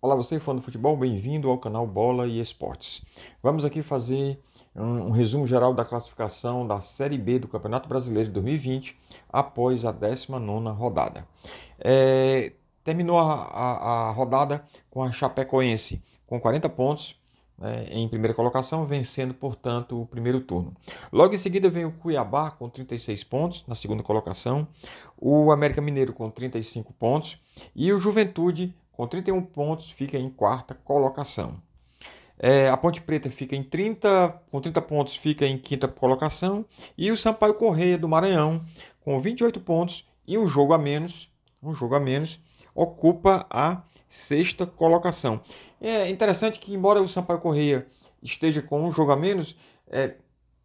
Olá, você fã do futebol, bem-vindo ao canal Bola e Esportes. Vamos aqui fazer um, um, resumo geral da classificação da Série B do Campeonato Brasileiro de 2020 após a 19 rodada. É, terminou a, a, a, rodada com a Chapecoense com 40 pontos né, em primeira colocação, vencendo, portanto, o primeiro turno. Logo em seguida vem o Cuiabá com 36 pontos na segunda colocação, o América Mineiro com 35 pontos e o Juventude com 31 pontos, fica em quarta colocação. É, a Ponte Preta fica em 30, com 30 pontos, fica em quinta colocação. E o Sampaio Correia do Maranhão, com 28 pontos e um jogo a menos, um jogo a menos, ocupa a sexta colocação. É interessante que, embora o Sampaio Correia esteja com um jogo a menos, é,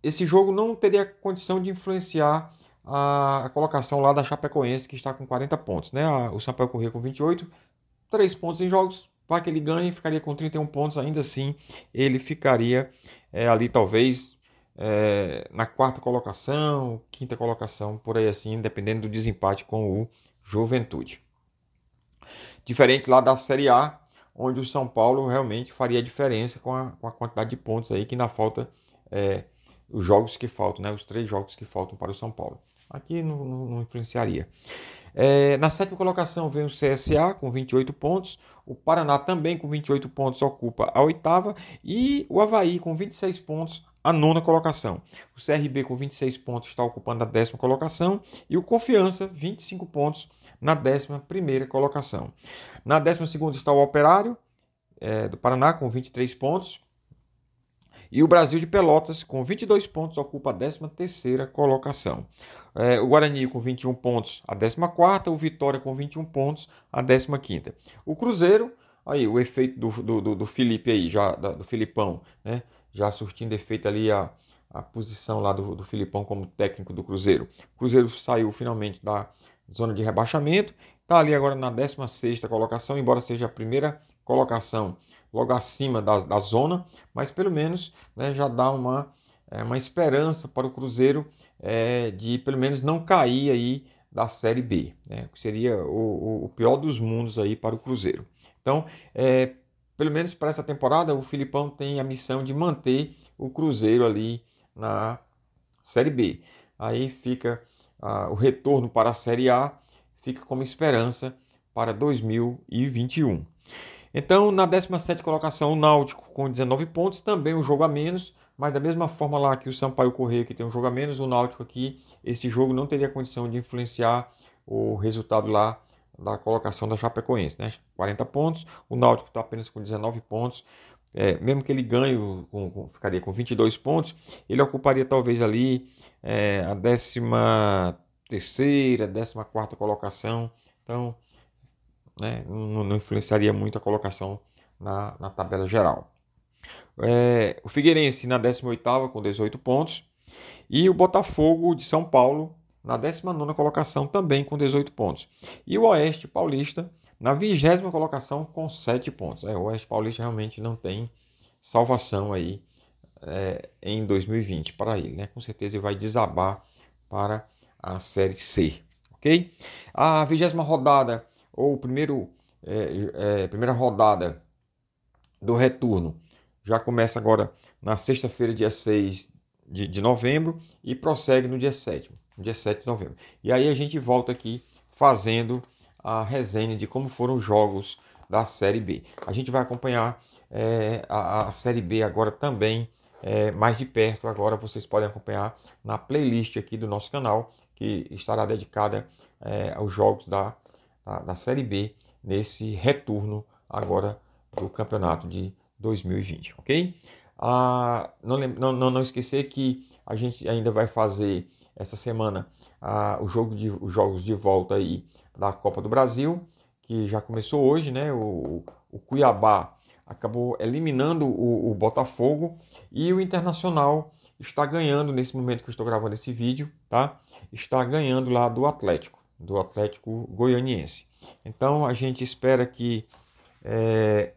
esse jogo não teria condição de influenciar a, colocação lá da Chapecoense, que está com 40 pontos. Né? o Sampaio Correia com 28, três pontos em jogos, para que ele ganhe, ficaria com 31 pontos, ainda assim ele ficaria é, ali talvez é, na quarta colocação, quinta colocação, por aí assim, dependendo do desempate com o Juventude. Diferente lá da Série A, onde o São Paulo realmente faria diferença com a, com a quantidade de pontos aí que ainda falta é, os jogos que faltam, né? Os três jogos que faltam para o São Paulo. Aqui não, não, não influenciaria. É, na sétima colocação vem o CSA com 28 pontos, o Paraná também com 28 pontos ocupa a oitava e o Havaí com 26 pontos a nona colocação. O CRB com 26 pontos está ocupando a décima colocação e o Confiança 25 pontos na décima primeira colocação. Na décima segunda está o Operário é, do Paraná com 23 pontos e o Brasil de Pelotas, com 22 pontos, ocupa a 13ª colocação. É, o Guarani com 21 pontos, a 14ª. O Vitória com 21 pontos, a 15ª. O Cruzeiro, aí o efeito do, do, do Felipe aí, já, do Filipão, né? Já surtindo efeito ali a, a posição lá do, do Filipão como técnico do Cruzeiro. O Cruzeiro saiu finalmente da zona de rebaixamento, está ali agora na 16ª colocação, embora seja a primeira colocação logo acima da, da zona, mas pelo menos né, já dá uma, é, uma esperança para o Cruzeiro é, de pelo menos não cair aí da Série B, né, que seria o, o, pior dos mundos aí para o Cruzeiro. Então, é, pelo menos para essa temporada, o Filipão tem a missão de manter o Cruzeiro ali na Série B. Aí fica ah, o retorno para a Série A, fica como esperança para 2021. Então, na 17 colocação, o Náutico com 19 pontos, também um jogo a menos, mas da mesma forma lá que o Sampaio Correia, que tem um jogo a menos, o Náutico aqui, esse jogo não teria condição de influenciar o resultado lá da colocação da Chapecoense, né? 40 pontos, o Náutico está apenas com 19 pontos, é, mesmo que ele ganhe, com, com, ficaria com 22 pontos, ele ocuparia talvez ali é, a 13 terceira, 14 quarta colocação, então né, não, influenciaria muito a colocação na, na tabela geral. É, o Figueirense na 18ª com 18 pontos e o Botafogo de São Paulo na 19ª colocação também com 18 pontos. E o Oeste Paulista na 20 colocação com 7 pontos. É, o Oeste Paulista realmente não tem salvação aí é, em 2020 para ele, né? Com certeza ele vai desabar para a Série C, ok? A vigésima rodada ou primeiro, é, é, primeira rodada do retorno já começa agora na sexta-feira, dia 6 de, de novembro, e prossegue no dia 7, no dia 7 de novembro. E aí a gente volta aqui fazendo a resenha de como foram os jogos da Série B. A gente vai acompanhar é, a, a, Série B agora também é, mais de perto. Agora vocês podem acompanhar na playlist aqui do nosso canal, que estará dedicada é, aos jogos da da, da Série B nesse retorno agora do campeonato de 2020, ok? Ah, não, não, não esquecer que a gente ainda vai fazer essa semana ah, o jogo de, os jogos de volta aí da Copa do Brasil, que já começou hoje, né? O, o Cuiabá acabou eliminando o, o, Botafogo e o Internacional está ganhando nesse momento que eu estou gravando esse vídeo, tá? Está ganhando lá do Atlético do Atlético Goianiense. Então a gente espera que é,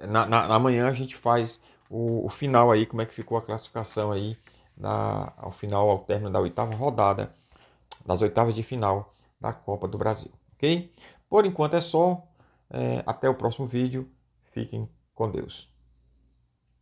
na, na, amanhã a gente faz o, o, final aí, como é que ficou a classificação aí na, ao final, ao término da oitava rodada, das oitavas de final da Copa do Brasil, ok? Por enquanto é só. É, até o próximo vídeo. Fiquem com Deus.